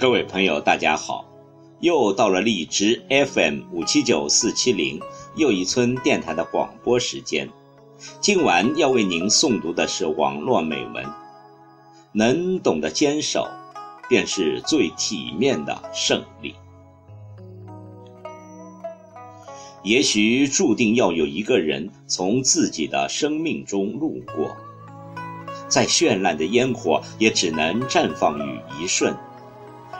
各位朋友，大家好！又到了荔枝 FM 五七九四七零又一村电台的广播时间。今晚要为您诵读的是网络美文。能懂得坚守，便是最体面的胜利。也许注定要有一个人从自己的生命中路过，再绚烂的烟火，也只能绽放于一瞬。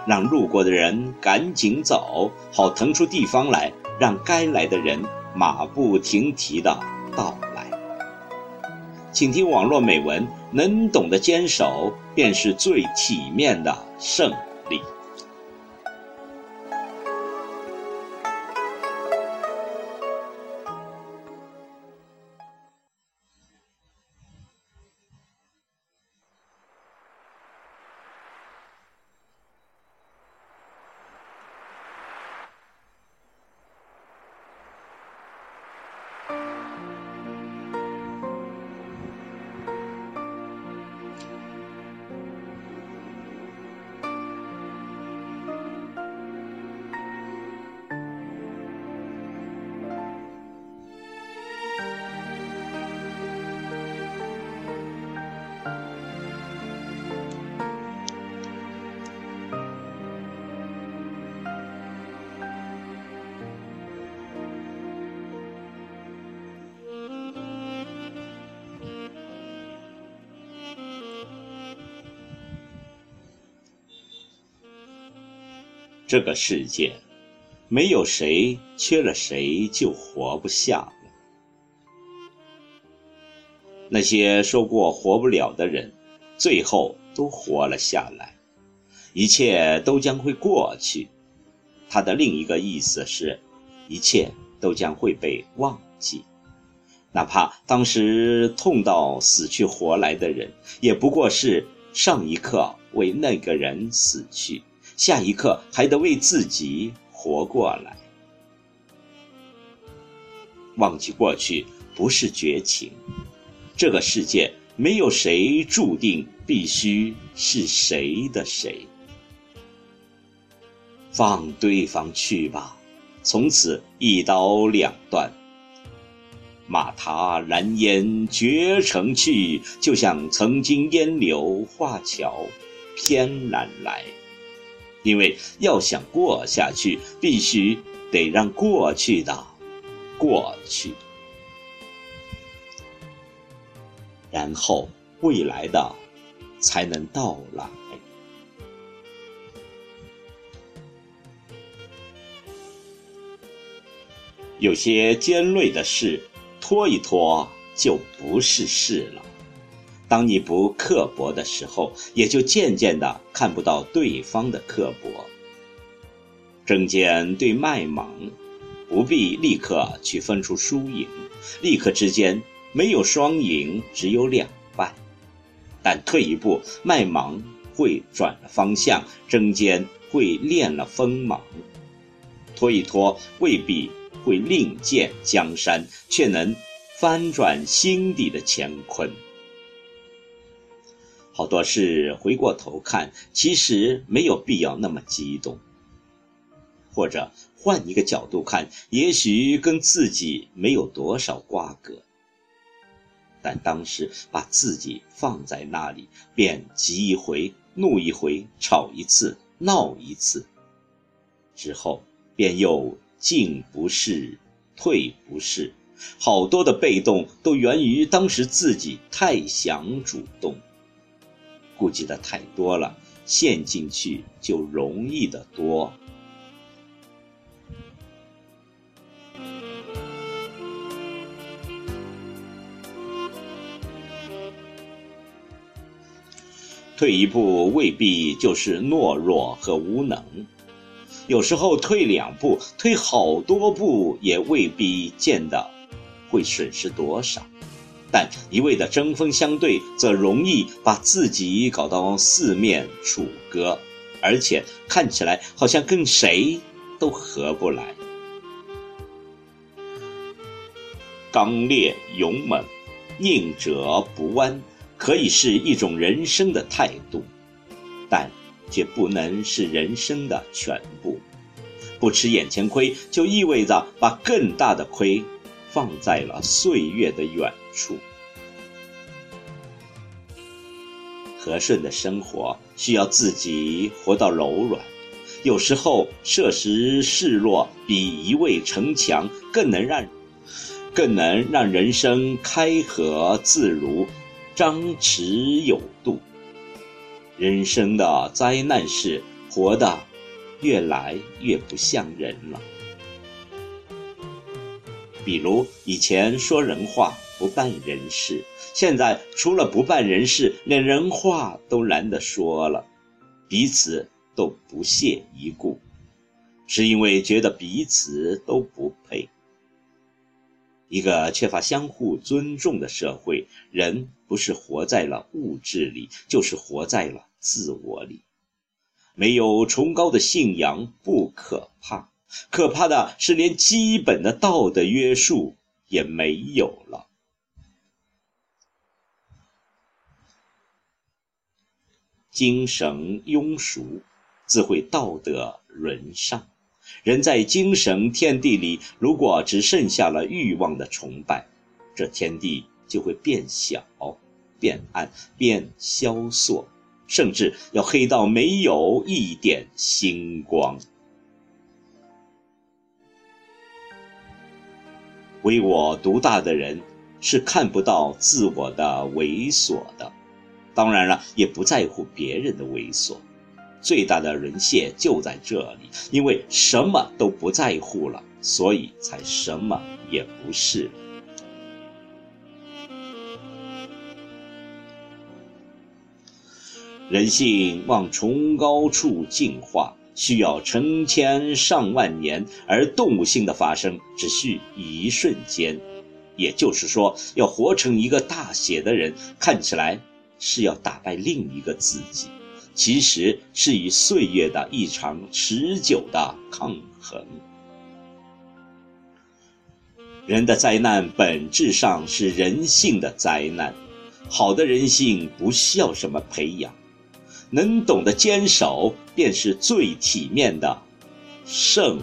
让路过的人赶紧走，好腾出地方来，让该来的人马不停蹄的到来。请听网络美文，能懂得坚守，便是最体面的胜利。这个世界，没有谁缺了谁就活不下了。那些说过活不了的人，最后都活了下来。一切都将会过去。它的另一个意思是，一切都将会被忘记。哪怕当时痛到死去活来的人，也不过是上一刻为那个人死去。下一刻还得为自己活过来。忘记过去不是绝情，这个世界没有谁注定必须是谁的谁。放对方去吧，从此一刀两断。马踏蓝烟绝城去，就像曾经烟柳画桥，偏南来。因为要想过下去，必须得让过去的过去，然后未来的才能到来。有些尖锐的事，拖一拖就不是事了。当你不刻薄的时候，也就渐渐的看不到对方的刻薄。针尖对麦芒，不必立刻去分出输赢，立刻之间没有双赢，只有两败。但退一步，麦芒会转了方向，针尖会练了锋芒。拖一拖，未必会另见江山，却能翻转心底的乾坤。好多事回过头看，其实没有必要那么激动。或者换一个角度看，也许跟自己没有多少瓜葛。但当时把自己放在那里，便急一回，怒一回，吵一次，闹一次，之后便又进不是，退不是，好多的被动都源于当时自己太想主动。顾忌的太多了，陷进去就容易的多。退一步未必就是懦弱和无能，有时候退两步、退好多步也未必见得会损失多少。但一味的针锋相对，则容易把自己搞到四面楚歌，而且看起来好像跟谁都合不来。刚烈勇猛、宁折不弯，可以是一种人生的态度，但却不能是人生的全部。不吃眼前亏，就意味着把更大的亏放在了岁月的远处。和顺的生活需要自己活到柔软，有时候设时示弱，比一味逞强更能让。更能让人生开合自如，张弛有度。人生的灾难是活得越来越不像人了。比如以前说人话不办人事，现在除了不办人事，连人话都懒得说了，彼此都不屑一顾，是因为觉得彼此都不配。一个缺乏相互尊重的社会，人不是活在了物质里，就是活在了自我里。没有崇高的信仰不可怕，可怕的是连基本的道德约束也没有了。精神庸俗，自会道德沦丧。人在精神天地里，如果只剩下了欲望的崇拜，这天地就会变小、变暗、变萧索，甚至要黑到没有一点星光。唯我独大的人是看不到自我的猥琐的，当然了，也不在乎别人的猥琐。最大的沦陷就在这里，因为什么都不在乎了，所以才什么也不是。人性往崇高处进化，需要成千上万年，而动物性的发生只需一瞬间。也就是说，要活成一个大写的人，看起来是要打败另一个自己。其实是与岁月的一场持久的抗衡。人的灾难本质上是人性的灾难，好的人性不需要什么培养，能懂得坚守便是最体面的圣。